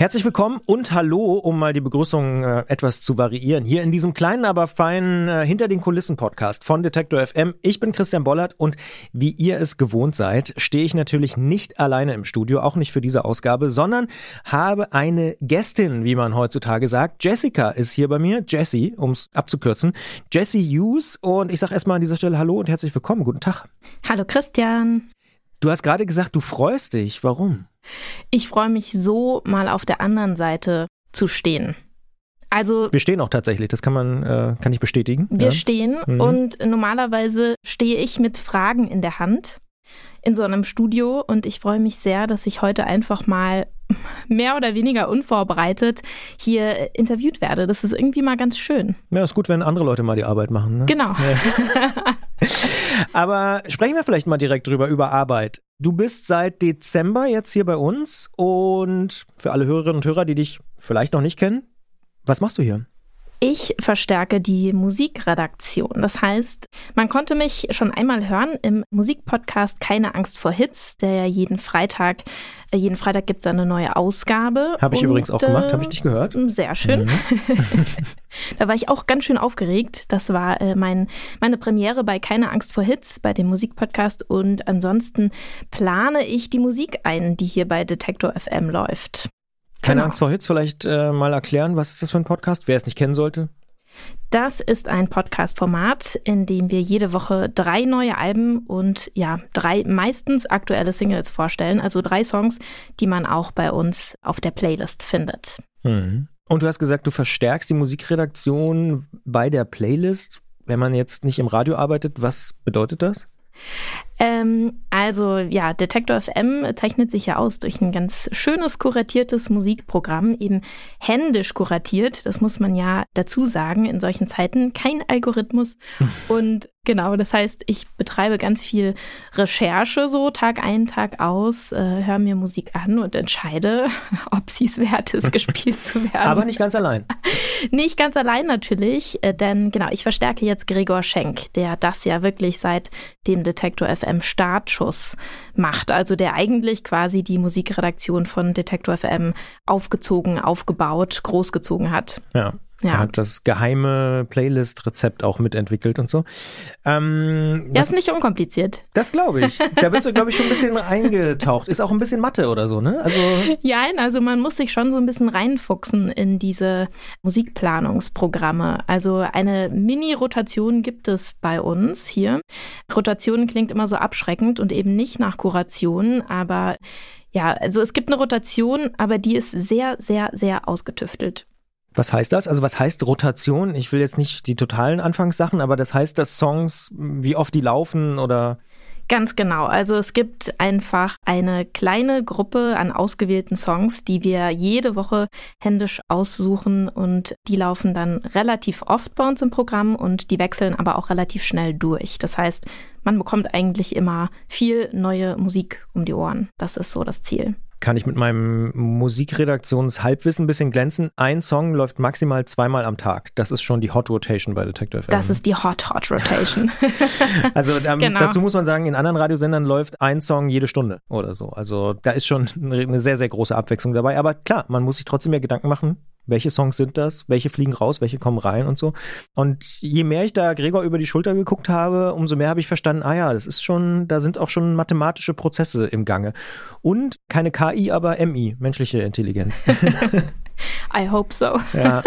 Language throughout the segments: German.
Herzlich willkommen und hallo, um mal die Begrüßung äh, etwas zu variieren. Hier in diesem kleinen, aber feinen äh, Hinter den Kulissen Podcast von Detektor FM. Ich bin Christian Bollert und wie ihr es gewohnt seid, stehe ich natürlich nicht alleine im Studio, auch nicht für diese Ausgabe, sondern habe eine Gästin, wie man heutzutage sagt. Jessica ist hier bei mir, Jessie, um es abzukürzen. Jessie Hughes und ich sage erstmal an dieser Stelle Hallo und herzlich willkommen. Guten Tag. Hallo Christian. Du hast gerade gesagt, du freust dich. Warum? Ich freue mich so, mal auf der anderen Seite zu stehen. Also wir stehen auch tatsächlich, das kann man, äh, kann ich bestätigen. Wir ja. stehen mhm. und normalerweise stehe ich mit Fragen in der Hand in so einem Studio und ich freue mich sehr, dass ich heute einfach mal mehr oder weniger unvorbereitet hier interviewt werde. Das ist irgendwie mal ganz schön. Ja, ist gut, wenn andere Leute mal die Arbeit machen. Ne? Genau. Ja. Aber sprechen wir vielleicht mal direkt drüber, über Arbeit. Du bist seit Dezember jetzt hier bei uns und für alle Hörerinnen und Hörer, die dich vielleicht noch nicht kennen, was machst du hier? Ich verstärke die Musikredaktion. Das heißt, man konnte mich schon einmal hören im Musikpodcast Keine Angst vor Hits, der ja jeden Freitag, äh, jeden Freitag gibt es eine neue Ausgabe. Habe ich Und, übrigens auch gemacht, habe ich dich gehört. Sehr schön. Mhm. da war ich auch ganz schön aufgeregt. Das war äh, mein, meine Premiere bei Keine Angst vor Hits, bei dem Musikpodcast. Und ansonsten plane ich die Musik ein, die hier bei Detektor FM läuft. Keine genau. Angst vor Hits, vielleicht äh, mal erklären, was ist das für ein Podcast, wer es nicht kennen sollte? Das ist ein Podcast-Format, in dem wir jede Woche drei neue Alben und ja, drei meistens aktuelle Singles vorstellen. Also drei Songs, die man auch bei uns auf der Playlist findet. Mhm. Und du hast gesagt, du verstärkst die Musikredaktion bei der Playlist. Wenn man jetzt nicht im Radio arbeitet, was bedeutet das? Ähm, also ja, Detektor FM zeichnet sich ja aus durch ein ganz schönes kuratiertes Musikprogramm, eben händisch kuratiert, das muss man ja dazu sagen in solchen Zeiten, kein Algorithmus. Und genau, das heißt, ich betreibe ganz viel Recherche so Tag ein, Tag aus, äh, höre mir Musik an und entscheide, ob sie es wert ist, gespielt zu werden. Aber nicht ganz allein. nicht ganz allein natürlich, äh, denn genau, ich verstärke jetzt Gregor Schenk, der das ja wirklich seit dem Detektor FM FM Startschuss macht, also der eigentlich quasi die Musikredaktion von Detektor FM aufgezogen, aufgebaut, großgezogen hat. Ja. Ja. Er hat das geheime Playlist-Rezept auch mitentwickelt und so. Ähm, ja, ist nicht unkompliziert. Das glaube ich. Da bist du, glaube ich, schon ein bisschen eingetaucht. Ist auch ein bisschen Mathe oder so, ne? Also ja, also man muss sich schon so ein bisschen reinfuchsen in diese Musikplanungsprogramme. Also eine Mini-Rotation gibt es bei uns hier. Rotation klingt immer so abschreckend und eben nicht nach Kuration, aber ja, also es gibt eine Rotation, aber die ist sehr, sehr, sehr ausgetüftelt. Was heißt das? Also was heißt Rotation? Ich will jetzt nicht die totalen Anfangssachen, aber das heißt, dass Songs, wie oft die laufen oder Ganz genau. Also es gibt einfach eine kleine Gruppe an ausgewählten Songs, die wir jede Woche händisch aussuchen und die laufen dann relativ oft bei uns im Programm und die wechseln aber auch relativ schnell durch. Das heißt, man bekommt eigentlich immer viel neue Musik um die Ohren. Das ist so das Ziel kann ich mit meinem Musikredaktionshalbwissen ein bisschen glänzen. Ein Song läuft maximal zweimal am Tag. Das ist schon die Hot Rotation bei Detective FM. Das ist die Hot Hot Rotation. also ähm, genau. dazu muss man sagen, in anderen Radiosendern läuft ein Song jede Stunde oder so. Also da ist schon eine sehr, sehr große Abwechslung dabei. Aber klar, man muss sich trotzdem mehr Gedanken machen, welche Songs sind das, welche fliegen raus, welche kommen rein und so. Und je mehr ich da Gregor über die Schulter geguckt habe, umso mehr habe ich verstanden, ah ja, das ist schon, da sind auch schon mathematische Prozesse im Gange. Und keine KI, aber MI, menschliche Intelligenz. I hope so. ja.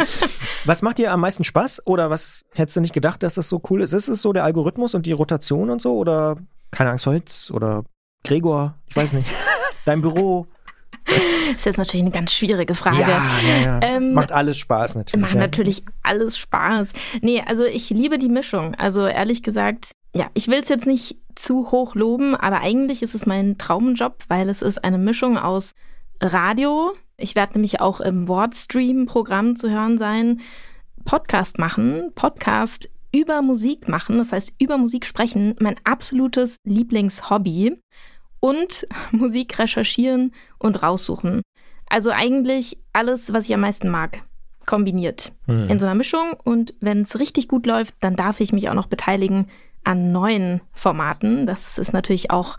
Was macht dir am meisten Spaß? Oder was hättest du nicht gedacht, dass das so cool ist? Ist es so der Algorithmus und die Rotation und so? Oder keine Angst vor Hitz? Oder Gregor? Ich weiß nicht. Dein Büro? ist jetzt natürlich eine ganz schwierige Frage. Ja, ja, ja. Ähm, macht alles Spaß natürlich. Macht natürlich alles Spaß. Nee, also ich liebe die Mischung. Also ehrlich gesagt, ja, ich will es jetzt nicht zu hoch loben, aber eigentlich ist es mein Traumjob, weil es ist eine Mischung aus Radio. Ich werde nämlich auch im Wordstream-Programm zu hören sein. Podcast machen, Podcast über Musik machen, das heißt über Musik sprechen, mein absolutes Lieblingshobby und Musik recherchieren und raussuchen. Also eigentlich alles, was ich am meisten mag. kombiniert mhm. in so einer Mischung. Und wenn es richtig gut läuft, dann darf ich mich auch noch beteiligen an neuen Formaten. Das ist natürlich auch,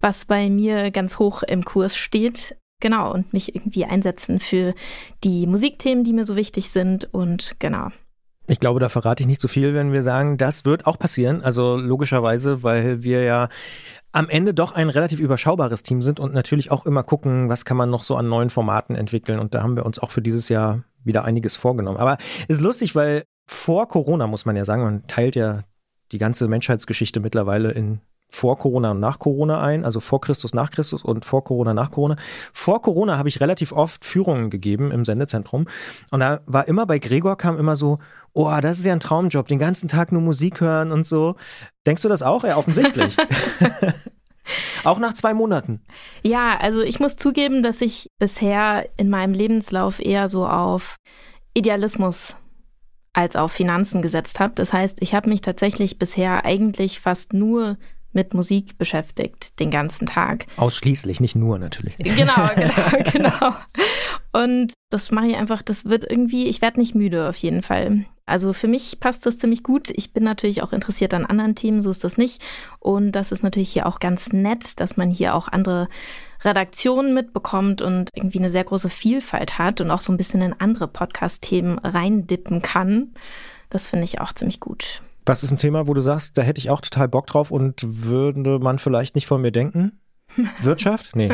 was bei mir ganz hoch im Kurs steht. Genau, und mich irgendwie einsetzen für die Musikthemen, die mir so wichtig sind. Und genau. Ich glaube, da verrate ich nicht zu so viel, wenn wir sagen, das wird auch passieren. Also logischerweise, weil wir ja am Ende doch ein relativ überschaubares Team sind und natürlich auch immer gucken, was kann man noch so an neuen Formaten entwickeln. Und da haben wir uns auch für dieses Jahr wieder einiges vorgenommen. Aber ist lustig, weil vor Corona muss man ja sagen, man teilt ja die ganze Menschheitsgeschichte mittlerweile in vor Corona und nach Corona ein, also vor Christus, nach Christus und vor Corona, nach Corona. Vor Corona habe ich relativ oft Führungen gegeben im Sendezentrum und da war immer bei Gregor kam immer so, oh, das ist ja ein Traumjob, den ganzen Tag nur Musik hören und so. Denkst du das auch? Ja, offensichtlich. Auch nach zwei Monaten. Ja, also ich muss zugeben, dass ich bisher in meinem Lebenslauf eher so auf Idealismus als auf Finanzen gesetzt habe. Das heißt, ich habe mich tatsächlich bisher eigentlich fast nur mit Musik beschäftigt, den ganzen Tag. Ausschließlich, nicht nur natürlich. Genau, genau, genau. Und das mache ich einfach, das wird irgendwie, ich werde nicht müde auf jeden Fall. Also für mich passt das ziemlich gut. Ich bin natürlich auch interessiert an anderen Themen, so ist das nicht. Und das ist natürlich hier auch ganz nett, dass man hier auch andere Redaktionen mitbekommt und irgendwie eine sehr große Vielfalt hat und auch so ein bisschen in andere Podcast-Themen reindippen kann. Das finde ich auch ziemlich gut. Was ist ein Thema, wo du sagst, da hätte ich auch total Bock drauf und würde man vielleicht nicht von mir denken? Wirtschaft? Nee.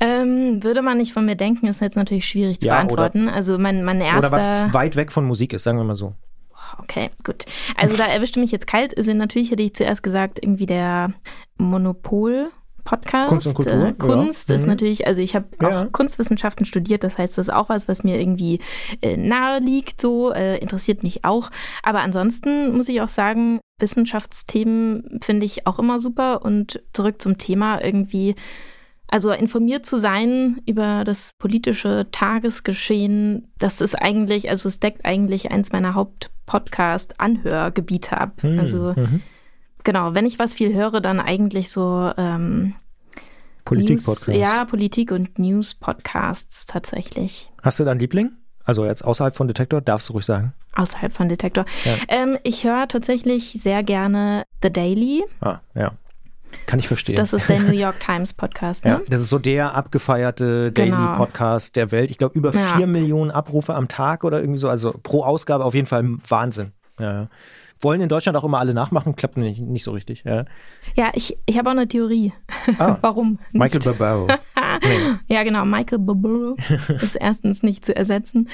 Ähm, würde man nicht von mir denken, ist jetzt natürlich schwierig zu ja, beantworten. Oder, also mein, mein erster... Oder was weit weg von Musik ist, sagen wir mal so. Okay, gut. Also da erwischte mich jetzt kalt. Also natürlich hätte ich zuerst gesagt, irgendwie der Monopol. Podcast. Kunst und Kultur. Äh, Kunst ja. ist mhm. natürlich, also ich habe ja. auch Kunstwissenschaften studiert, das heißt, das ist auch was, was mir irgendwie äh, nahe liegt, so, äh, interessiert mich auch. Aber ansonsten muss ich auch sagen, Wissenschaftsthemen finde ich auch immer super und zurück zum Thema irgendwie also informiert zu sein über das politische Tagesgeschehen, das ist eigentlich, also es deckt eigentlich eins meiner Hauptpodcast-Anhörgebiete ab. Hm, also mhm. Genau, wenn ich was viel höre, dann eigentlich so ähm, Politik-Podcasts. Ja, Politik- und News-Podcasts tatsächlich. Hast du da einen Liebling? Also jetzt außerhalb von Detektor, darfst du ruhig sagen. Außerhalb von Detektor. Ja. Ähm, ich höre tatsächlich sehr gerne The Daily. Ah, ja. Kann ich verstehen. Das ist der New York Times Podcast, ne? Ja, das ist so der abgefeierte Daily genau. Podcast der Welt. Ich glaube, über vier ja. Millionen Abrufe am Tag oder irgendwie so. Also pro Ausgabe auf jeden Fall Wahnsinn. Ja. Wollen in Deutschland auch immer alle nachmachen, klappt nicht, nicht so richtig. Ja, ja ich, ich habe auch eine Theorie. Ah, Warum? Nicht? Michael Barbaro. nee. Ja, genau. Michael Barbaro ist erstens nicht zu ersetzen.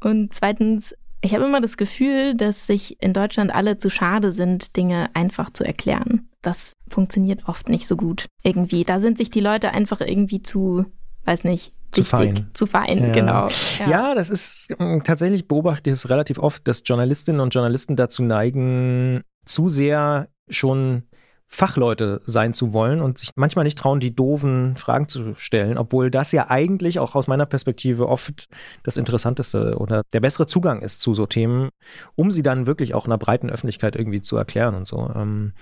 Und zweitens, ich habe immer das Gefühl, dass sich in Deutschland alle zu schade sind, Dinge einfach zu erklären das funktioniert oft nicht so gut irgendwie. Da sind sich die Leute einfach irgendwie zu, weiß nicht, zu wichtig, fein. Zu fein, ja. genau. Ja. ja. das ist mm, tatsächlich beobachte ich es relativ oft, dass Journalistinnen und Journalisten dazu neigen, zu sehr schon Fachleute sein zu wollen und sich manchmal nicht trauen, die doofen Fragen zu stellen, obwohl das ja eigentlich auch aus meiner Perspektive oft das Interessanteste oder der bessere Zugang ist zu so Themen, um sie dann wirklich auch einer breiten Öffentlichkeit irgendwie zu erklären und so. Ähm,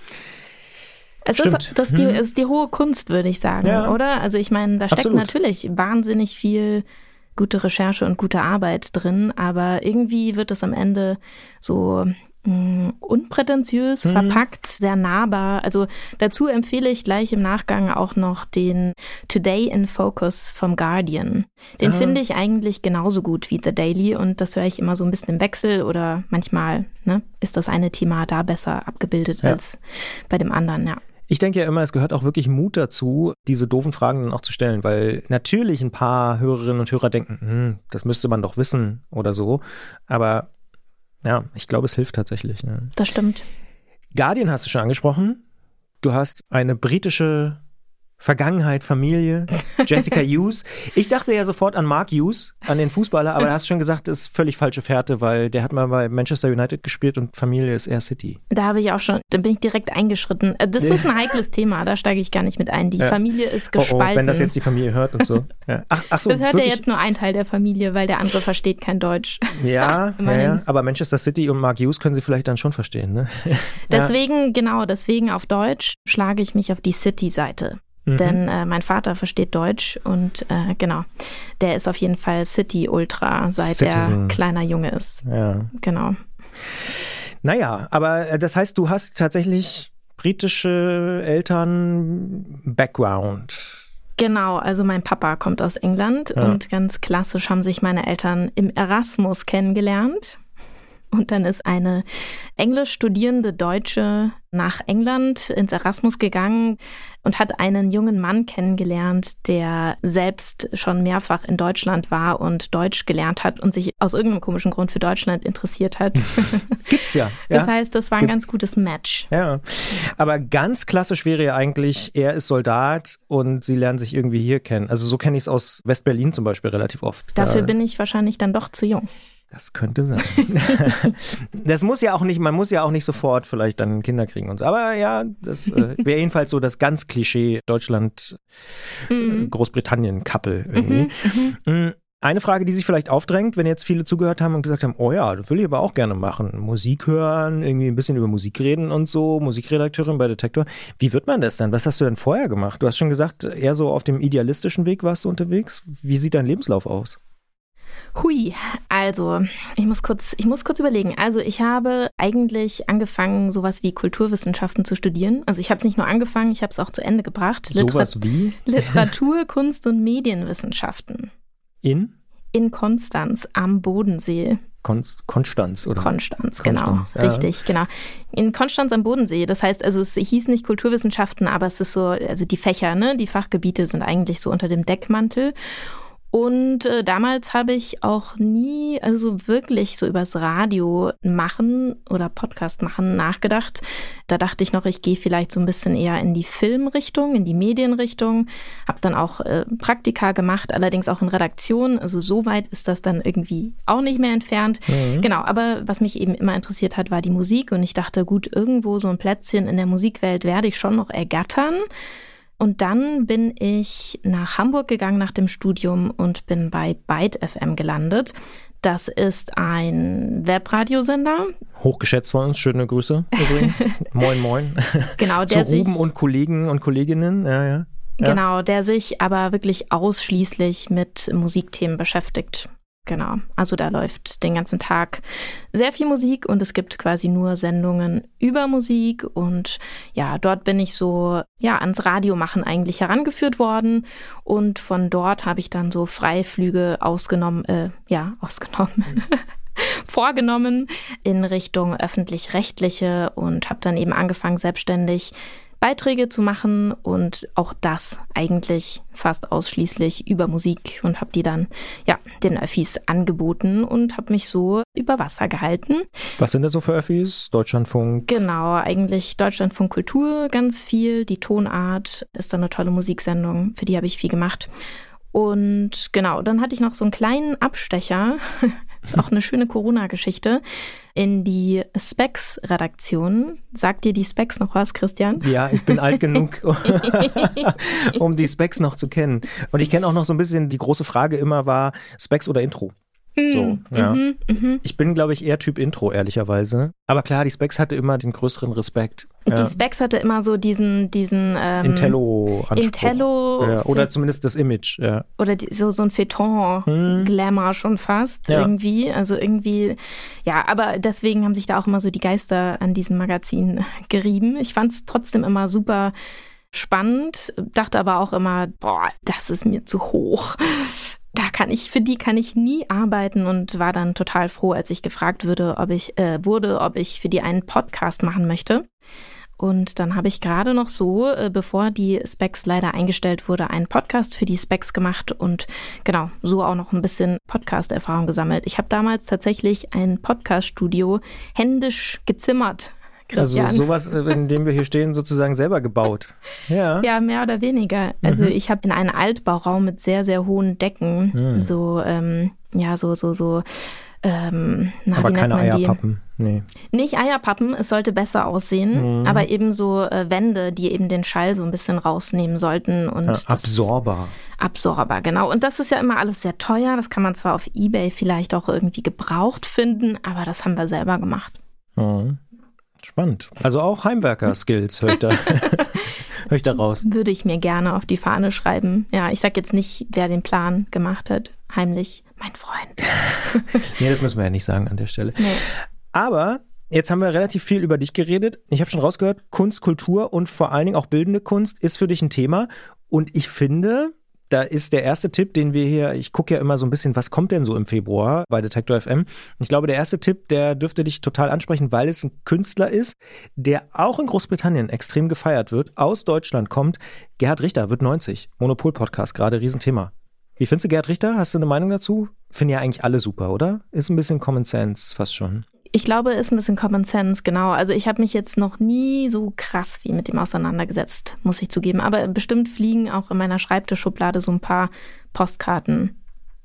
es ist, das die, hm. ist die hohe Kunst, würde ich sagen, ja. oder? Also ich meine, da steckt Absolut. natürlich wahnsinnig viel gute Recherche und gute Arbeit drin, aber irgendwie wird es am Ende so mh, mm, unprätentiös, mhm. verpackt, sehr nahbar. Also dazu empfehle ich gleich im Nachgang auch noch den Today in Focus vom Guardian. Den ah. finde ich eigentlich genauso gut wie The Daily und das höre ich immer so ein bisschen im Wechsel oder manchmal ne, ist das eine Thema da besser abgebildet ja. als bei dem anderen, ja. Ich denke ja immer, es gehört auch wirklich Mut dazu, diese doofen Fragen dann auch zu stellen, weil natürlich ein paar Hörerinnen und Hörer denken, hm, das müsste man doch wissen oder so. Aber ja, ich glaube, es hilft tatsächlich. Ja. Das stimmt. Guardian hast du schon angesprochen. Du hast eine britische Vergangenheit, Familie, Jessica Hughes. Ich dachte ja sofort an Mark Hughes, an den Fußballer, aber da hast du schon gesagt, das ist völlig falsche Fährte, weil der hat mal bei Manchester United gespielt und Familie ist Air City. Da habe ich auch schon, da bin ich direkt eingeschritten. Äh, das ist ein heikles Thema, da steige ich gar nicht mit ein. Die ja. Familie ist gespalten. Oh, oh, wenn das jetzt die Familie hört und so. Ja. Ach, ach so das hört ja jetzt nur ein Teil der Familie, weil der andere versteht kein Deutsch. Ja, ja, ja, aber Manchester City und Mark Hughes können sie vielleicht dann schon verstehen. Ne? Deswegen, genau, deswegen auf Deutsch schlage ich mich auf die City-Seite. Mhm. Denn äh, mein Vater versteht Deutsch und äh, genau, der ist auf jeden Fall City Ultra, seit Citizen. er kleiner Junge ist. Ja. Genau. Naja, aber äh, das heißt, du hast tatsächlich britische Eltern Background. Genau, also mein Papa kommt aus England ja. und ganz klassisch haben sich meine Eltern im Erasmus kennengelernt. Und dann ist eine englisch studierende Deutsche nach England ins Erasmus gegangen und hat einen jungen Mann kennengelernt, der selbst schon mehrfach in Deutschland war und Deutsch gelernt hat und sich aus irgendeinem komischen Grund für Deutschland interessiert hat. Gibt's ja. ja. Das heißt, das war ein Gibt's. ganz gutes Match. Ja. Aber ganz klassisch wäre ja eigentlich, er ist Soldat und sie lernen sich irgendwie hier kennen. Also so kenne ich es aus West-Berlin zum Beispiel relativ oft. Dafür da bin ich wahrscheinlich dann doch zu jung. Das könnte sein. das muss ja auch nicht, man muss ja auch nicht sofort vielleicht dann Kinder kriegen und so. Aber ja, das äh, wäre jedenfalls so das ganz Klischee Deutschland, mhm. Großbritannien-Couple irgendwie. Mhm, mhm. Mm, eine Frage, die sich vielleicht aufdrängt, wenn jetzt viele zugehört haben und gesagt haben, oh ja, das will ich aber auch gerne machen. Musik hören, irgendwie ein bisschen über Musik reden und so, Musikredakteurin bei Detektor. Wie wird man das denn? Was hast du denn vorher gemacht? Du hast schon gesagt, eher so auf dem idealistischen Weg warst du unterwegs. Wie sieht dein Lebenslauf aus? Hui, also ich muss kurz, ich muss kurz überlegen. Also ich habe eigentlich angefangen, sowas wie Kulturwissenschaften zu studieren. Also ich habe es nicht nur angefangen, ich habe es auch zu Ende gebracht. Sowas wie? Literatur, Kunst und Medienwissenschaften. In? In Konstanz am Bodensee. Konst, Konstanz, oder? Konstanz, genau. Konstanz, ja. Richtig, genau. In Konstanz am Bodensee. Das heißt, also es hieß nicht Kulturwissenschaften, aber es ist so, also die Fächer, ne, die Fachgebiete sind eigentlich so unter dem Deckmantel. Und äh, damals habe ich auch nie, also wirklich so übers Radio machen oder Podcast machen nachgedacht. Da dachte ich noch, ich gehe vielleicht so ein bisschen eher in die Filmrichtung, in die Medienrichtung. Habe dann auch äh, Praktika gemacht, allerdings auch in Redaktion. Also so weit ist das dann irgendwie auch nicht mehr entfernt. Mhm. Genau, aber was mich eben immer interessiert hat, war die Musik. Und ich dachte, gut, irgendwo so ein Plätzchen in der Musikwelt werde ich schon noch ergattern. Und dann bin ich nach Hamburg gegangen nach dem Studium und bin bei Byte FM gelandet. Das ist ein Webradiosender. Hochgeschätzt von uns. Schöne Grüße übrigens. moin, moin. Genau, der Zu Ruben und Kollegen und Kolleginnen. Ja, ja. Ja. Genau, der sich aber wirklich ausschließlich mit Musikthemen beschäftigt. Genau, also da läuft den ganzen Tag sehr viel Musik und es gibt quasi nur Sendungen über Musik. Und ja, dort bin ich so ja ans Radio machen eigentlich herangeführt worden. Und von dort habe ich dann so Freiflüge ausgenommen, äh, ja ausgenommen. vorgenommen in Richtung öffentlich-rechtliche und habe dann eben angefangen, selbstständig Beiträge zu machen und auch das eigentlich fast ausschließlich über Musik und habe die dann ja den Öffis angeboten und habe mich so über Wasser gehalten. Was sind da so für Öffis? Deutschlandfunk? Genau, eigentlich Deutschlandfunk Kultur ganz viel. Die Tonart ist dann eine tolle Musiksendung, für die habe ich viel gemacht. Und genau, dann hatte ich noch so einen kleinen Abstecher ist auch eine schöne Corona-Geschichte. In die Specs-Redaktion. Sagt dir die Specs noch was, Christian? Ja, ich bin alt genug, um die Specs noch zu kennen. Und ich kenne auch noch so ein bisschen, die große Frage immer war, Specs oder Intro? So, mhm, ja. Mhm, mh. Ich bin, glaube ich, eher Typ Intro, ehrlicherweise. Aber klar, die Specs hatte immer den größeren Respekt. Ja. Die Specs hatte immer so diesen, diesen ähm, Intello-Anspruch. Intello ja, oder zumindest das Image, ja. Oder die, so, so ein Feuilleton-Glamour hm. schon fast irgendwie. Also irgendwie, ja, aber deswegen haben sich da auch immer so die Geister an diesem Magazin gerieben. Ich fand es trotzdem immer super spannend, dachte aber auch immer, boah, das ist mir zu hoch da kann ich, für die kann ich nie arbeiten und war dann total froh, als ich gefragt würde, ob ich, äh, wurde, ob ich für die einen Podcast machen möchte. Und dann habe ich gerade noch so, äh, bevor die Specs leider eingestellt wurde, einen Podcast für die Specs gemacht und genau, so auch noch ein bisschen Podcast-Erfahrung gesammelt. Ich habe damals tatsächlich ein Podcast-Studio händisch gezimmert Christian. Also sowas, äh, in dem wir hier stehen, sozusagen selber gebaut. Ja, ja mehr oder weniger. Also mhm. ich habe in einem Altbauraum mit sehr, sehr hohen Decken mhm. so, ähm, ja, so, so, so ähm, na, aber keine Eierpappen, nee. Nicht Eierpappen, es sollte besser aussehen, mhm. aber eben so äh, Wände, die eben den Schall so ein bisschen rausnehmen sollten. Und ja, Absorber. Absorber, genau. Und das ist ja immer alles sehr teuer. Das kann man zwar auf Ebay vielleicht auch irgendwie gebraucht finden, aber das haben wir selber gemacht. Mhm. Spannend. Also auch Heimwerker-Skills hört da. Hör ich da raus. Würde ich mir gerne auf die Fahne schreiben. Ja, ich sag jetzt nicht, wer den Plan gemacht hat. Heimlich, mein Freund. nee, das müssen wir ja nicht sagen an der Stelle. Nee. Aber Jetzt haben wir relativ viel über dich geredet. Ich habe schon rausgehört, Kunst, Kultur und vor allen Dingen auch bildende Kunst ist für dich ein Thema. Und ich finde, da ist der erste Tipp, den wir hier, ich gucke ja immer so ein bisschen, was kommt denn so im Februar bei Detektor FM. Ich glaube, der erste Tipp, der dürfte dich total ansprechen, weil es ein Künstler ist, der auch in Großbritannien extrem gefeiert wird, aus Deutschland kommt. Gerhard Richter wird 90. Monopol-Podcast, gerade Riesenthema. Wie findest du Gerhard Richter? Hast du eine Meinung dazu? Finden ja eigentlich alle super, oder? Ist ein bisschen Common Sense fast schon. Ich glaube, ist ein bisschen Common Sense, genau. Also ich habe mich jetzt noch nie so krass wie mit dem auseinandergesetzt, muss ich zugeben. Aber bestimmt fliegen auch in meiner Schreibtischschublade so ein paar Postkarten.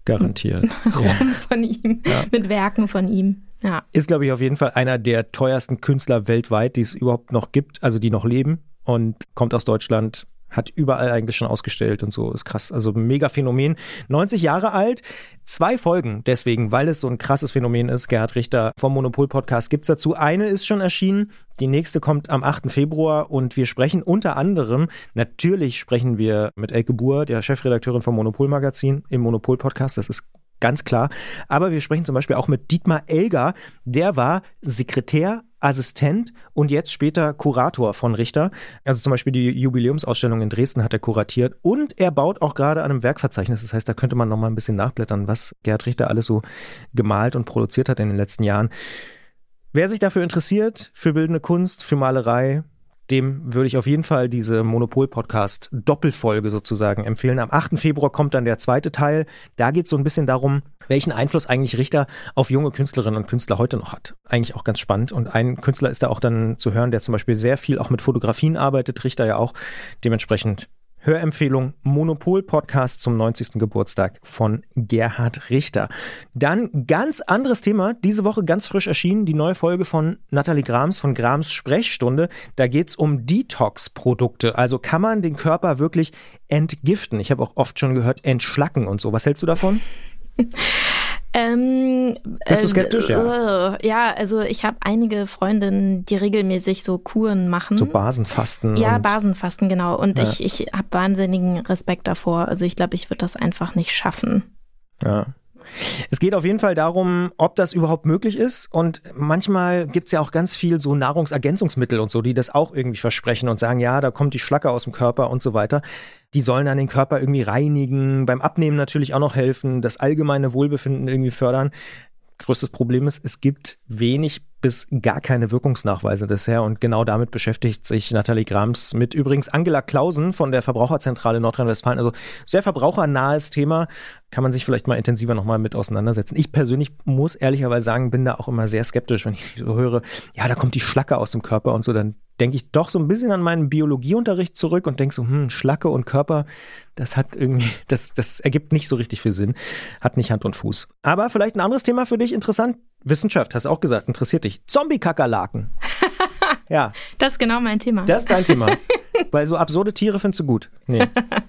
Garantiert. rum ja. von ihm, ja. mit Werken von ihm. Ja. Ist, glaube ich, auf jeden Fall einer der teuersten Künstler weltweit, die es überhaupt noch gibt, also die noch leben und kommt aus Deutschland, hat überall eigentlich schon ausgestellt und so. Ist krass. Also mega Phänomen. 90 Jahre alt, zwei Folgen deswegen, weil es so ein krasses Phänomen ist. Gerhard Richter vom Monopol-Podcast gibt es dazu. Eine ist schon erschienen, die nächste kommt am 8. Februar und wir sprechen unter anderem, natürlich sprechen wir mit Elke Buhr, der Chefredakteurin vom Monopol-Magazin im Monopol-Podcast. Das ist ganz klar. Aber wir sprechen zum Beispiel auch mit Dietmar Elger. Der war Sekretär Assistent und jetzt später Kurator von Richter. Also zum Beispiel die Jubiläumsausstellung in Dresden hat er kuratiert und er baut auch gerade an einem Werkverzeichnis. Das heißt, da könnte man noch mal ein bisschen nachblättern, was Gerhard Richter alles so gemalt und produziert hat in den letzten Jahren. Wer sich dafür interessiert, für bildende Kunst, für Malerei, dem würde ich auf jeden Fall diese Monopol-Podcast Doppelfolge sozusagen empfehlen. Am 8. Februar kommt dann der zweite Teil. Da geht es so ein bisschen darum, welchen Einfluss eigentlich Richter auf junge Künstlerinnen und Künstler heute noch hat. Eigentlich auch ganz spannend. Und ein Künstler ist da auch dann zu hören, der zum Beispiel sehr viel auch mit Fotografien arbeitet, Richter ja auch. Dementsprechend Hörempfehlung Monopol-Podcast zum 90. Geburtstag von Gerhard Richter. Dann ganz anderes Thema, diese Woche ganz frisch erschienen, die neue Folge von Nathalie Grams von Grams Sprechstunde. Da geht es um Detox-Produkte. Also kann man den Körper wirklich entgiften? Ich habe auch oft schon gehört, entschlacken und so. Was hältst du davon? Ähm, Bist du skeptisch? Äh, ja. ja, also ich habe einige Freundinnen, die regelmäßig so Kuren machen. So Basenfasten. Ja, Basenfasten, genau. Und ja. ich, ich habe wahnsinnigen Respekt davor. Also ich glaube, ich würde das einfach nicht schaffen. Ja. Es geht auf jeden Fall darum, ob das überhaupt möglich ist. Und manchmal gibt es ja auch ganz viel so Nahrungsergänzungsmittel und so, die das auch irgendwie versprechen und sagen, ja, da kommt die Schlacke aus dem Körper und so weiter. Die sollen dann den Körper irgendwie reinigen, beim Abnehmen natürlich auch noch helfen, das allgemeine Wohlbefinden irgendwie fördern. Größtes Problem ist, es gibt wenig bis gar keine Wirkungsnachweise bisher und genau damit beschäftigt sich Nathalie Grams mit übrigens Angela Klausen von der Verbraucherzentrale Nordrhein-Westfalen. Also sehr verbrauchernahes Thema, kann man sich vielleicht mal intensiver nochmal mit auseinandersetzen. Ich persönlich muss ehrlicherweise sagen, bin da auch immer sehr skeptisch, wenn ich so höre, ja, da kommt die Schlacke aus dem Körper und so, dann denke ich doch so ein bisschen an meinen Biologieunterricht zurück und denke so, hm, Schlacke und Körper, das hat irgendwie, das, das ergibt nicht so richtig viel Sinn, hat nicht Hand und Fuß. Aber vielleicht ein anderes Thema für dich interessant. Wissenschaft, hast du auch gesagt, interessiert dich. Zombie-Kakerlaken. ja. Das ist genau mein Thema. Das ist dein Thema. Weil so absurde Tiere findest du gut. Nee.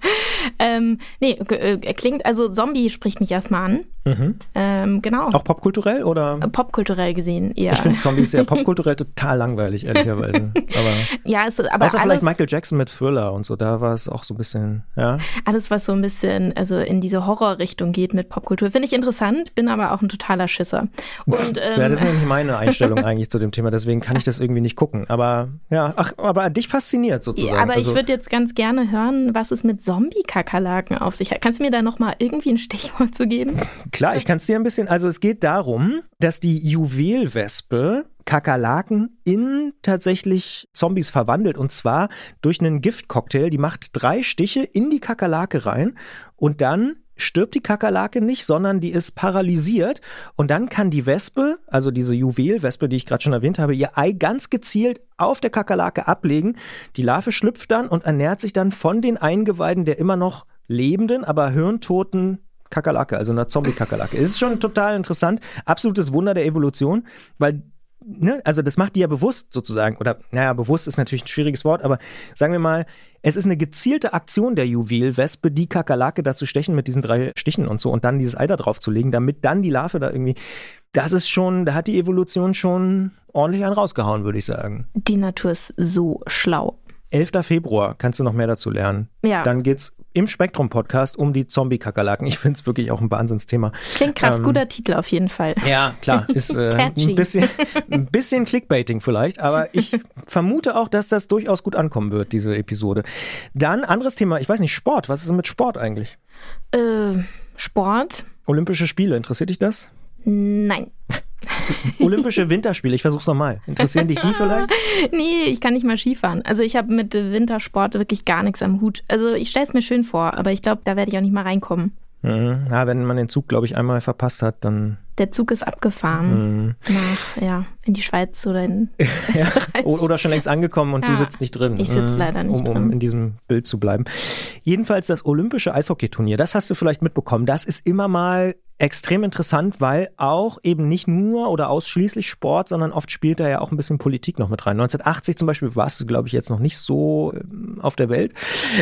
ähm, nee, äh, klingt, also Zombie spricht mich erstmal an. Mhm. Ähm, genau. Auch popkulturell oder? Äh, popkulturell gesehen, ja. Ich finde Zombies ja popkulturell total langweilig, ehrlicherweise. Aber, ja, es, aber außer vielleicht Michael Jackson mit Thriller und so, da war es auch so ein bisschen, ja. Alles, was so ein bisschen, also in diese Horrorrichtung geht mit Popkultur, finde ich interessant, bin aber auch ein totaler Schisser. Und, ähm, ja, das ist nämlich meine Einstellung eigentlich zu dem Thema, deswegen kann ich das irgendwie nicht gucken. Aber ja, ach, aber dich fasziniert sozusagen. Ja, aber also, ich würde jetzt ganz gerne hören, was es mit Zombie-Kakerlaken auf sich hat. Kannst du mir da nochmal irgendwie ein Stichwort zu geben? Klar, ich kann es dir ein bisschen, also es geht darum, dass die Juwelwespe Kakerlaken in tatsächlich Zombies verwandelt und zwar durch einen Giftcocktail. Die macht drei Stiche in die Kakerlake rein und dann stirbt die Kakerlake nicht, sondern die ist paralysiert und dann kann die Wespe, also diese Juwelwespe, die ich gerade schon erwähnt habe, ihr Ei ganz gezielt auf der Kakerlake ablegen. Die Larve schlüpft dann und ernährt sich dann von den Eingeweiden der immer noch lebenden, aber hirntoten Kakerlake, also einer Zombie-Kakerlake. Es ist schon total interessant, absolutes Wunder der Evolution, weil Ne, also das macht die ja bewusst sozusagen, oder naja, bewusst ist natürlich ein schwieriges Wort, aber sagen wir mal, es ist eine gezielte Aktion der Juwelwespe, die Kakerlake da zu stechen mit diesen drei Stichen und so und dann dieses Ei da drauf zu legen, damit dann die Larve da irgendwie. Das ist schon, da hat die Evolution schon ordentlich einen rausgehauen, würde ich sagen. Die Natur ist so schlau. 11. Februar kannst du noch mehr dazu lernen. Ja. Dann geht's im Spektrum-Podcast um die Zombie-Kakerlaken. Ich finde es wirklich auch ein Wahnsinnsthema. Klingt krass, Ähm, guter Titel auf jeden Fall. Ja, klar, ist äh, ein, bisschen, ein bisschen Clickbaiting vielleicht, aber ich vermute auch, dass das durchaus gut ankommen wird, diese Episode. Dann anderes Thema, ich weiß nicht, Sport. Was ist denn mit Sport eigentlich? Äh, Sport? Olympische Spiele, interessiert dich das? Nein. Olympische Winterspiele, ich versuch's nochmal. Interessieren dich die vielleicht? Nee, ich kann nicht mal Skifahren. Also ich habe mit Wintersport wirklich gar nichts am Hut. Also ich stelle es mir schön vor, aber ich glaube, da werde ich auch nicht mal reinkommen. Mhm. Ja, wenn man den Zug, glaube ich, einmal verpasst hat, dann. Der Zug ist abgefahren Mhm. nach, ja, in die Schweiz oder in Österreich. O- Oder schon längst angekommen und du Ja, sitzt nicht drin. ich sitz Mhm. leider nicht um, um drin. in diesem Bild zu bleiben. Jedenfalls das Olympische Eishockeyturnier, das hast du vielleicht mitbekommen. Das ist immer mal extrem interessant, weil auch eben nicht nur oder ausschließlich Sport, sondern oft spielt da ja auch ein bisschen Politik noch mit rein. 1980 zum Beispiel warst du, glaube ich, jetzt noch nicht so ähm, auf der Welt.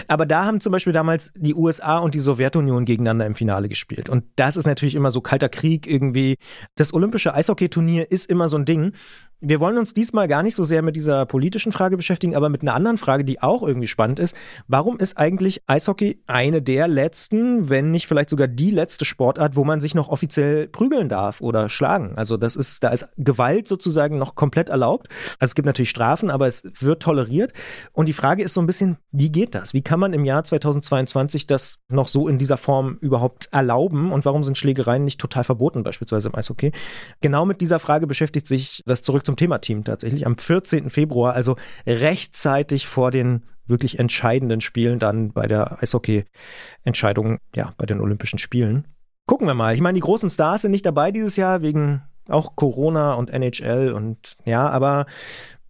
Aber da haben zum Beispiel damals die USA und die Sowjetunion gegeneinander im Finale gespielt. Und das ist natürlich immer so kalter Krieg irgendwie. Das Olympische Eishockeyturnier ist immer so ein Ding. Wir wollen uns diesmal gar nicht so sehr mit dieser politischen Frage beschäftigen, aber mit einer anderen Frage, die auch irgendwie spannend ist. Warum ist eigentlich Eishockey eine der letzten, wenn nicht vielleicht sogar die letzte Sportart, wo man sich noch offiziell prügeln darf oder schlagen? Also das ist, da ist Gewalt sozusagen noch komplett erlaubt. Also es gibt natürlich Strafen, aber es wird toleriert. Und die Frage ist so ein bisschen, wie geht das? Wie kann man im Jahr 2022 das noch so in dieser Form überhaupt erlauben? Und warum sind Schlägereien nicht total verboten, beispielsweise im Eishockey? Genau mit dieser Frage beschäftigt sich das zurück zum Thema-Team tatsächlich am 14. Februar, also rechtzeitig vor den wirklich entscheidenden Spielen dann bei der Eishockey-Entscheidung, ja, bei den Olympischen Spielen. Gucken wir mal. Ich meine, die großen Stars sind nicht dabei dieses Jahr wegen auch Corona und NHL und ja, aber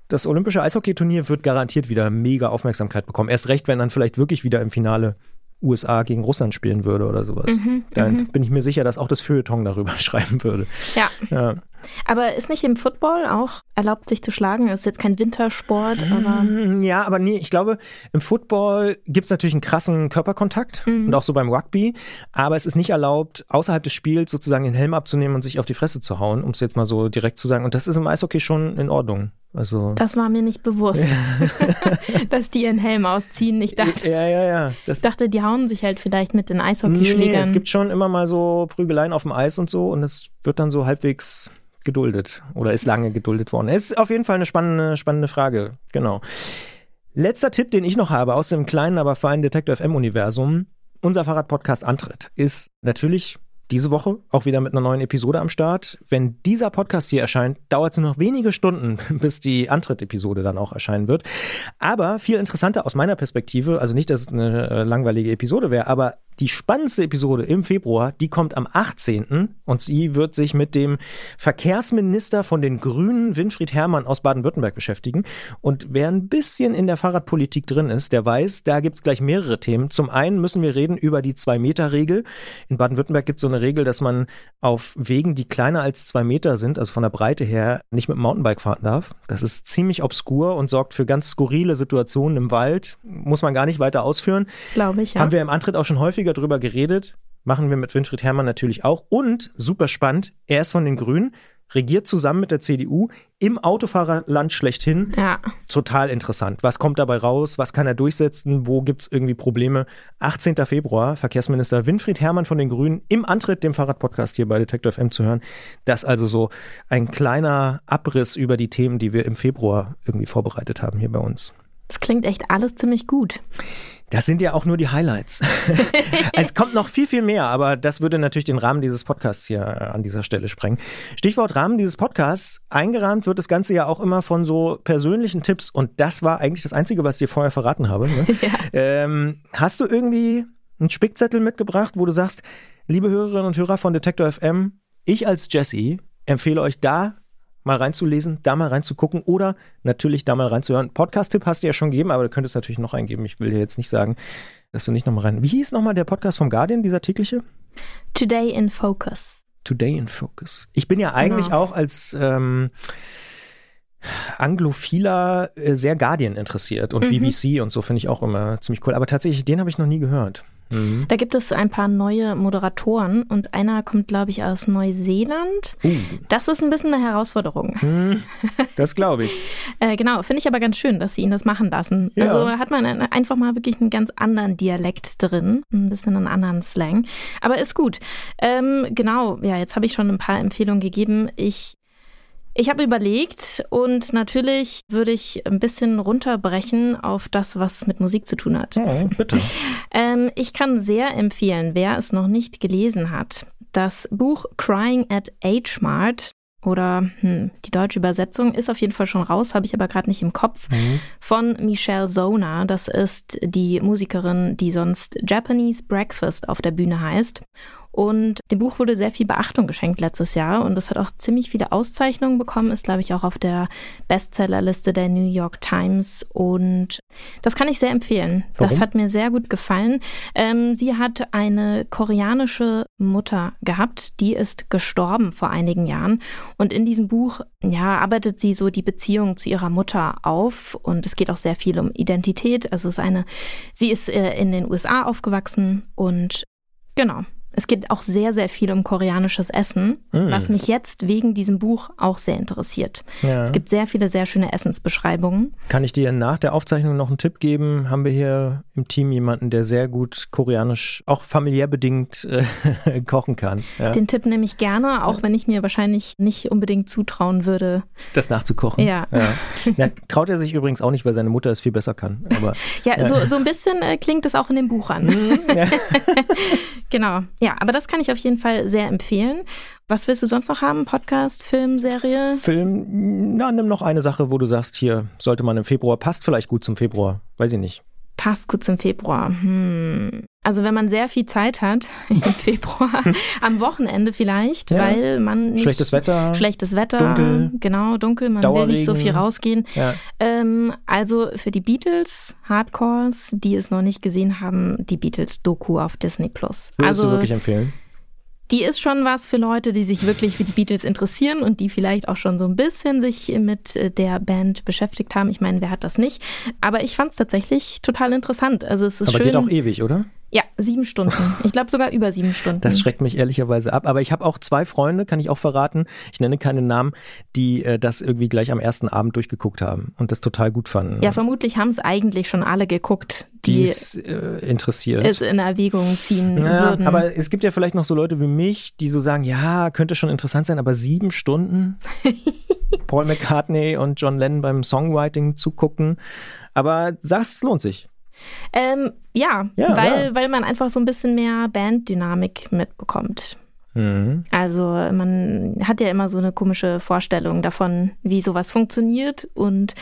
das Olympische Eishockeyturnier wird garantiert wieder mega Aufmerksamkeit bekommen. Erst recht, wenn dann vielleicht wirklich wieder im Finale USA gegen Russland spielen würde oder sowas. Mhm, Dann bin ich mir sicher, dass auch das Feuilleton darüber schreiben würde. Ja, Ja. aber ist nicht im Football auch erlaubt, sich zu schlagen? Ist jetzt kein Wintersport, aber Mm, Ja, aber nee, ich glaube, im Football gibt es natürlich einen krassen Körperkontakt und auch so beim Rugby, aber es ist nicht erlaubt, außerhalb des Spiels sozusagen den Helm abzunehmen und sich auf die Fresse zu hauen, um es jetzt mal so direkt zu sagen. Und das ist im Eishockey schon in Ordnung. Also. das war mir nicht bewusst, dass die ihren Helm ausziehen. Ich dachte, ja, ja, ja. Das, ich dachte, die hauen sich halt vielleicht mit den Eishockeyschlägern. nee, es gibt schon immer mal so Prügeleien auf dem Eis und so und es wird dann so halbwegs geduldet oder ist lange geduldet worden. Es ist auf jeden Fall eine spannende, spannende Frage. Genau. Letzter Tipp, den ich noch habe aus dem kleinen, aber feinen Detector FM-Universum. Unser Fahrradpodcast Antritt ist natürlich diese Woche auch wieder mit einer neuen Episode am Start. Wenn dieser Podcast hier erscheint, dauert es nur noch wenige Stunden, bis die Antritt-Episode dann auch erscheinen wird. Aber viel interessanter aus meiner Perspektive, also nicht, dass es eine äh, langweilige Episode wäre, aber die spannendste Episode im Februar, die kommt am 18. und sie wird sich mit dem Verkehrsminister von den Grünen, Winfried Herrmann aus Baden-Württemberg beschäftigen. Und wer ein bisschen in der Fahrradpolitik drin ist, der weiß, da gibt es gleich mehrere Themen. Zum einen müssen wir reden über die Zwei-Meter-Regel. In Baden-Württemberg gibt es so eine Regel, dass man auf Wegen, die kleiner als zwei Meter sind, also von der Breite her, nicht mit dem Mountainbike fahren darf. Das ist ziemlich obskur und sorgt für ganz skurrile Situationen im Wald. Muss man gar nicht weiter ausführen. Das glaube ich, ja. Haben wir im Antritt auch schon häufiger drüber geredet. Machen wir mit Winfried Herrmann natürlich auch. Und super spannend, er ist von den Grünen, regiert zusammen mit der CDU im Autofahrerland schlechthin. ja. Total interessant. Was kommt dabei raus? Was kann er durchsetzen? Wo gibt es irgendwie Probleme? 18. Februar, Verkehrsminister Winfried Herrmann von den Grünen im Antritt, dem Fahrradpodcast hier bei Detektor FM zu hören. Das also so ein kleiner Abriss über die Themen, die wir im Februar irgendwie vorbereitet haben hier bei uns. Das klingt echt alles ziemlich gut. Das sind ja auch nur die Highlights. es kommt noch viel, viel mehr, aber das würde natürlich den Rahmen dieses Podcasts hier äh, an dieser Stelle sprengen. Stichwort Rahmen dieses Podcasts. Eingerahmt wird das Ganze ja auch immer von so persönlichen Tipps und das war eigentlich das Einzige, was ich dir vorher verraten habe. Ne? ähm, hast du irgendwie einen Spickzettel mitgebracht, wo du sagst, liebe Hörerinnen und Hörer von Detektor FM, ich als Jesse empfehle euch da mal reinzulesen, da mal reinzugucken oder natürlich da mal reinzuhören. Podcast-Tipp hast du ja schon gegeben, aber du könntest natürlich noch eingeben. Ich will dir jetzt nicht sagen, dass du nicht nochmal rein. Wie hieß nochmal der Podcast vom Guardian, dieser tägliche? Today in Focus. Today in Focus. Ich bin ja eigentlich Genau. auch als ähm, Anglophiler äh, sehr Guardian interessiert und Mhm. BBC und so finde ich auch immer ziemlich cool. Aber tatsächlich, den habe ich noch nie gehört. Mhm. Da gibt es ein paar neue Moderatoren und einer kommt, glaube ich, aus Neuseeland. Uh. Das ist ein bisschen eine Herausforderung. Mhm. Das glaube ich. äh, genau, finde ich aber ganz schön, dass sie ihn das machen lassen. Ja. Also hat man einfach mal wirklich einen ganz anderen Dialekt drin, ein bisschen einen anderen Slang. Aber ist gut. Ähm, genau, ja, jetzt habe ich schon ein paar Empfehlungen gegeben. Ich ich habe überlegt und natürlich würde ich ein bisschen runterbrechen auf das, was mit Musik zu tun hat. Oh, bitte. ähm, ich kann sehr empfehlen, wer es noch nicht gelesen hat, das Buch Crying at Age Mart oder hm, die deutsche Übersetzung ist auf jeden Fall schon raus, habe ich aber gerade nicht im Kopf, mhm. von Michelle Zona. Das ist die Musikerin, die sonst Japanese Breakfast auf der Bühne heißt. Und dem Buch wurde sehr viel Beachtung geschenkt letztes Jahr und es hat auch ziemlich viele Auszeichnungen bekommen, ist, glaube ich, auch auf der Bestsellerliste der New York Times. Und das kann ich sehr empfehlen. Warum? Das hat mir sehr gut gefallen. Ähm, sie hat eine koreanische Mutter gehabt, die ist gestorben vor einigen Jahren. Und in diesem Buch, ja, arbeitet sie so die Beziehung zu ihrer Mutter auf. Und es geht auch sehr viel um Identität. Also es ist eine, sie ist äh, in den USA aufgewachsen und genau. Es geht auch sehr, sehr viel um koreanisches Essen, mm. was mich jetzt wegen diesem Buch auch sehr interessiert. Ja. Es gibt sehr viele sehr schöne Essensbeschreibungen. Kann ich dir nach der Aufzeichnung noch einen Tipp geben? Haben wir hier im Team jemanden, der sehr gut koreanisch, auch familiär bedingt äh, kochen kann? Ja. Den Tipp nehme ich gerne, auch wenn ich mir wahrscheinlich nicht unbedingt zutrauen würde. Das nachzukochen? Ja. ja. traut er sich übrigens auch nicht, weil seine Mutter es viel besser kann. Aber, ja, So, so ein bisschen äh, klingt es auch in dem Buch an. Mhm, genau. Ja. Ja, aber das kann ich auf jeden Fall sehr empfehlen. Was willst du sonst noch haben? Podcast, Film, Serie? Film, na, nimm noch eine Sache, wo du sagst, hier sollte man im Februar, passt vielleicht gut zum Februar, weiß ich nicht. Passt gut zum Februar. Hm. Also wenn man sehr viel Zeit hat im Februar, am Wochenende vielleicht, ja. weil man nicht, schlechtes Wetter, schlechtes Wetter, dunkel, genau dunkel, man will nicht so viel rausgehen. Ja. Ähm, also für die Beatles Hardcores, die es noch nicht gesehen haben, die Beatles Doku auf Disney Plus. Würdest also, du wirklich empfehlen? Die ist schon was für Leute, die sich wirklich für die Beatles interessieren und die vielleicht auch schon so ein bisschen sich mit äh, der Band beschäftigt haben. Ich meine, wer hat das nicht? Aber ich fand es tatsächlich total interessant. Also es ist Aber schön. geht auch ewig, oder? Ja, sieben Stunden. Ich glaube sogar über sieben Stunden. Das schreckt mich ehrlicherweise ab. Aber ich habe auch zwei Freunde, kann ich auch verraten. Ich nenne keine Namen, die äh, das irgendwie gleich am ersten Abend durchgeguckt haben und das total gut fanden. Ja, vermutlich haben es eigentlich schon alle geguckt, die es äh, interessiert. Es in Erwägung ziehen ja, würden. Aber es gibt ja vielleicht noch so Leute wie mich, die so sagen, ja, könnte schon interessant sein, aber sieben Stunden Paul McCartney und John Lennon beim Songwriting zugucken. Aber sagst, es lohnt sich. Ähm, ja, ja, weil, ja. weil man einfach so ein bisschen mehr Banddynamik mitbekommt. Mhm. Also man hat ja immer so eine komische Vorstellung davon, wie sowas funktioniert und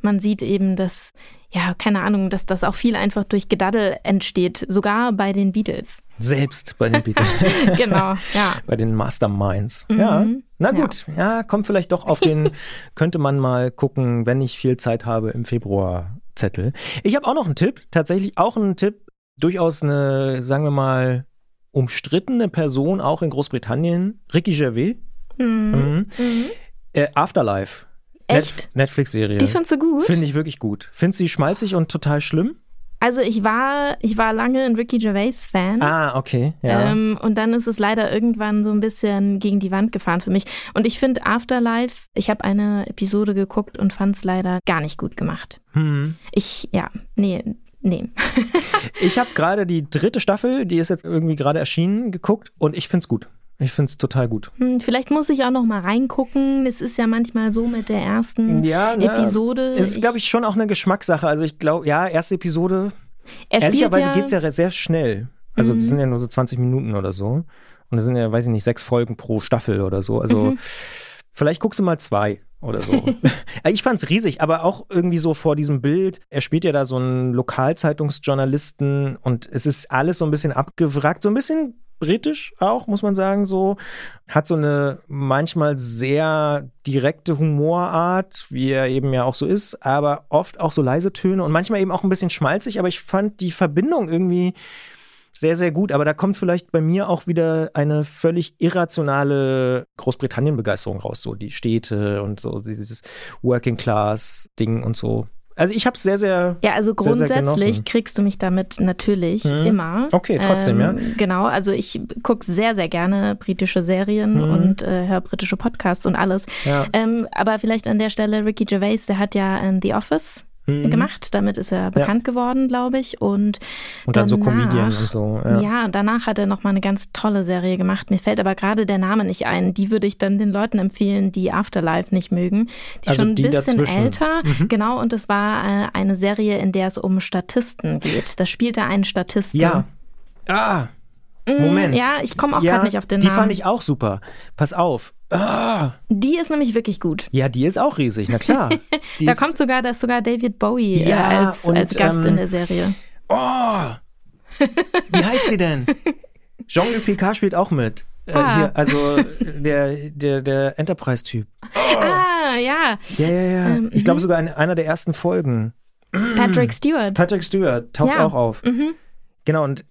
man sieht eben, dass, ja, keine Ahnung, dass das auch viel einfach durch Gedaddel entsteht, sogar bei den Beatles. Selbst bei den Beatles. genau, ja. Bei den Masterminds. Mhm. Ja, na gut, ja. ja, kommt vielleicht doch auf den, könnte man mal gucken, wenn ich viel Zeit habe im Februar Zettel. Ich habe auch noch einen Tipp, tatsächlich auch einen Tipp, durchaus eine, sagen wir mal, umstrittene Person, auch in Großbritannien, Ricky Gervais. Mhm. Mhm. Mhm. Äh, Afterlife. Echt? Net Netflix-Serie. Die findest du gut? Finde ich wirklich gut. Findest du sie schmalzig und total schlimm? Also ich war, ich war lange ein Ricky Gervais Fan. Ah, okay. Ja. Ähm, und dann ist es leider irgendwann so ein bisschen gegen die Wand gefahren für mich. Und ich finde Afterlife, ich habe eine Episode geguckt und fand es leider gar nicht gut gemacht. Hm. Ich, ja, nee, nee. ich habe gerade die dritte Staffel, die ist jetzt irgendwie gerade erschienen, geguckt und ich finde es gut. Ich finde es total gut. Hm, vielleicht muss ich auch noch mal reingucken. Es ist ja manchmal so mit der ersten ja, ne, Episode. Es ist, glaube ich, schon auch eine Geschmackssache. Also ich glaube, ja, erste Episode. Er ehrlicherweise ja, geht es ja sehr schnell. Also mhm. die sind ja nur so 20 Minuten oder so. Und es sind ja, weiß ich nicht, sechs Folgen pro Staffel oder so. Also mhm. vielleicht guckst du mal zwei oder so. ich fand es riesig, aber auch irgendwie so vor diesem Bild. Er spielt ja da so einen Lokalzeitungsjournalisten und es ist alles so ein bisschen abgewrackt, so ein bisschen britisch auch, muss man sagen, so. Hat so eine manchmal sehr direkte Humorart, wie er eben ja auch so ist, aber oft auch so leise Töne und manchmal eben auch ein bisschen schmalzig, aber ich fand die Verbindung irgendwie sehr, sehr gut. Aber da kommt vielleicht bei mir auch wieder eine völlig irrationale Großbritannien-Begeisterung raus. So die Städte und so dieses Working-Class-Ding und so. Also ich habe es sehr, sehr. Ja, also sehr, sehr grundsätzlich genossen. kriegst du mich damit natürlich Mhm. immer. Okay, trotzdem, ja. Genau, also ich gucke sehr, sehr gerne britische Serien Mhm. und äh, höre britische Podcasts und alles. Ja. Ähm, aber vielleicht an der Stelle, Ricky Gervais, der hat ja äh, The Office Mhm. gemacht. Damit ist er bekannt geworden, glaube ich. Und, Und dann so danach- Comedian und so. Ja. Ja. danach hat er noch mal eine ganz tolle Serie gemacht. Mir fällt aber gerade der Name nicht ein. Die würde ich dann den Leuten empfehlen, die Afterlife nicht mögen. Die Also schon ein die bisschen dazwischen. Mhm. älter. Genau, und es war äh, eine Serie, in der es um Statisten geht. Da spielte ein Statisten. Ja. Ah, Moment. Mm, Ja, ich komme auch ja, gerade nicht auf den die Namen. fand ich auch super. Pass auf. Ah, die ist nämlich wirklich gut. ja, die ist auch riesig, na klar. Die Da kommt sogar, da ist sogar David Bowie äh, Ja, als, und, als Gast ähm, in der Serie. Oh! Wie heißt sie denn? Jean-Luc Picard spielt auch mit. Äh, Ah. hier, also der, der, der Enterprise-Typ. Ah, ja. Ja, ja, ja. Ähm, ich glaube mhm. sogar in einer der ersten Folgen. Patrick Stewart. Patrick Stewart taucht Ja. auch auf. Mhm. Genau, und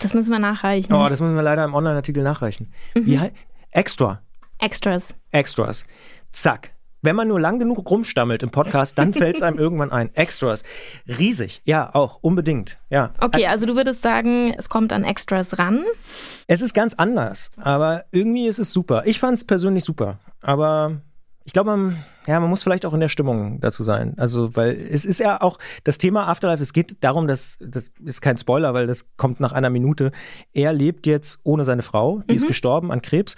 Das müssen wir nachreichen. oh, das müssen wir leider im Online-Artikel nachreichen. Wie Mhm. hei- Extra. Extras. Extras. Zack. Wenn man nur lang genug rumstammelt im Podcast, dann fällt es einem irgendwann ein. Extras. Riesig. Ja, auch. Unbedingt. Ja. Okay, also du würdest sagen, es kommt an Extras ran. Es ist ganz anders, aber irgendwie ist es super. Ich fand es persönlich super. Aber ich glaube, man, ja, man muss vielleicht auch in der Stimmung dazu sein. Also, weil es ist ja auch das Thema Afterlife, es geht darum, dass, das ist kein Spoiler, weil das kommt nach einer Minute. Er lebt jetzt ohne seine Frau, die ist gestorben an Krebs.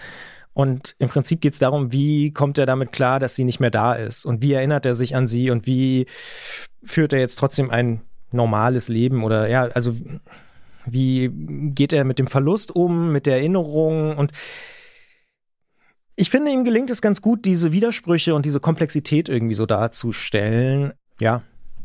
Und im Prinzip geht es darum, wie kommt er damit klar, dass sie nicht mehr da ist? Und wie erinnert er sich an sie? Und wie führt er jetzt trotzdem ein normales Leben? Oder ja, also wie geht er mit dem Verlust um, mit der Erinnerung? Und ich finde, ihm gelingt es ganz gut, diese Widersprüche und diese Komplexität irgendwie so darzustellen. Ja,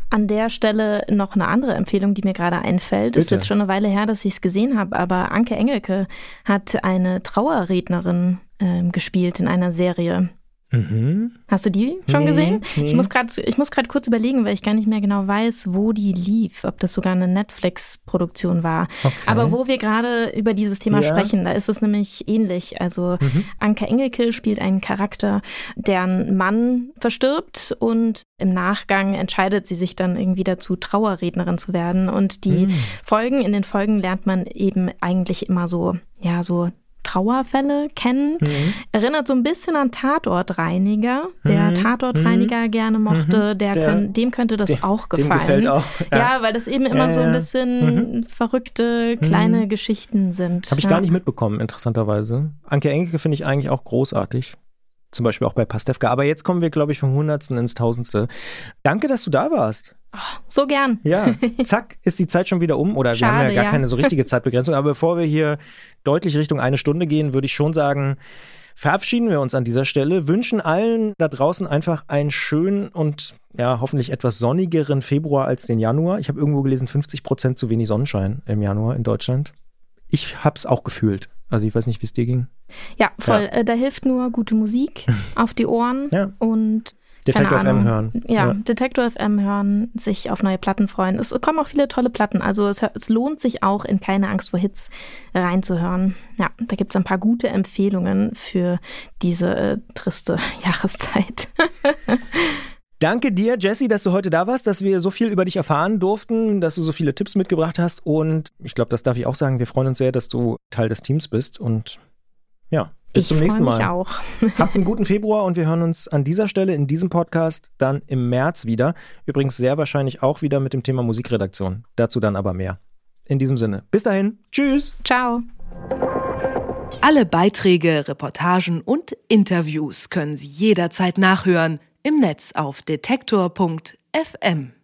An der Stelle noch eine andere Empfehlung, die mir gerade einfällt. Ist Bitte. jetzt schon eine Weile her, dass ich es gesehen habe, aber Anke Engelke hat eine Trauerrednerin ähm, gespielt in einer Serie. Mhm. Hast du die schon Nee, gesehen? nee. Ich muss gerade ich muss gerade kurz überlegen, weil ich gar nicht mehr genau weiß, wo die lief, ob das sogar eine Netflix Produktion war. Okay. Aber wo wir gerade über dieses Thema Ja. sprechen, da ist es nämlich ähnlich. Also Mhm. Anke Engelke spielt einen Charakter, deren Mann verstirbt und im Nachgang entscheidet sie sich dann irgendwie dazu, Trauerrednerin zu werden. Und die Mhm. Folgen, in den Folgen lernt man eben eigentlich immer so, ja, so Trauerfälle kennen. Mhm. Erinnert so ein bisschen an Tatortreiniger. Wer Mhm. Tatortreiniger gerne mochte, der, Der- könn, dem könnte das Dem- auch gefallen. auch. Ja. weil das eben immer Ja, so ein ja. bisschen verrückte kleine Geschichten sind. Habe ich ja. gar nicht mitbekommen, interessanterweise. Anke Engelke finde ich eigentlich auch großartig. Zum Beispiel auch bei Pastewka. Aber jetzt kommen wir, glaube ich, vom Hundertsten ins Tausendste. Danke, dass du da warst. So gern. Ja, zack, ist die Zeit schon wieder um. Oder wir haben ja Schade, gar ja. keine so richtige Zeitbegrenzung. Aber bevor wir hier deutlich Richtung eine Stunde gehen, würde ich schon sagen, verabschieden wir uns an dieser Stelle, wünschen allen da draußen einfach einen schönen und ja, hoffentlich etwas sonnigeren Februar als den Januar. Ich habe irgendwo gelesen, 50 Prozent zu wenig Sonnenschein im Januar in Deutschland. Ich habe es auch gefühlt. Also ich weiß nicht, wie es dir ging. Ja, voll. Äh, da hilft nur gute Musik auf die Ohren Ja. und Detektor FM hören. Ja, Detektor FM hören, sich auf neue Platten freuen. Es kommen auch viele tolle Platten. Also es, es lohnt sich auch, in Keine Angst vor Hits reinzuhören. Ja, da gibt es ein paar gute Empfehlungen für diese äh, triste Jahreszeit. Danke dir, Jesse, dass du heute da warst, dass wir so viel über dich erfahren durften, dass du so viele Tipps mitgebracht hast. Und ich glaube, das darf ich auch sagen. Wir freuen uns sehr, dass du Teil des Teams bist. Und ja, bis ich zum nächsten mich Mal. auch. Habt einen guten Februar und wir hören uns an dieser Stelle in diesem Podcast dann im März wieder. Übrigens sehr wahrscheinlich auch wieder mit dem Thema Musikredaktion. Dazu dann aber mehr. In diesem Sinne, bis dahin. Tschüss. Ciao. Alle Beiträge, Reportagen und Interviews können Sie jederzeit nachhören im Netz auf detektor.fm.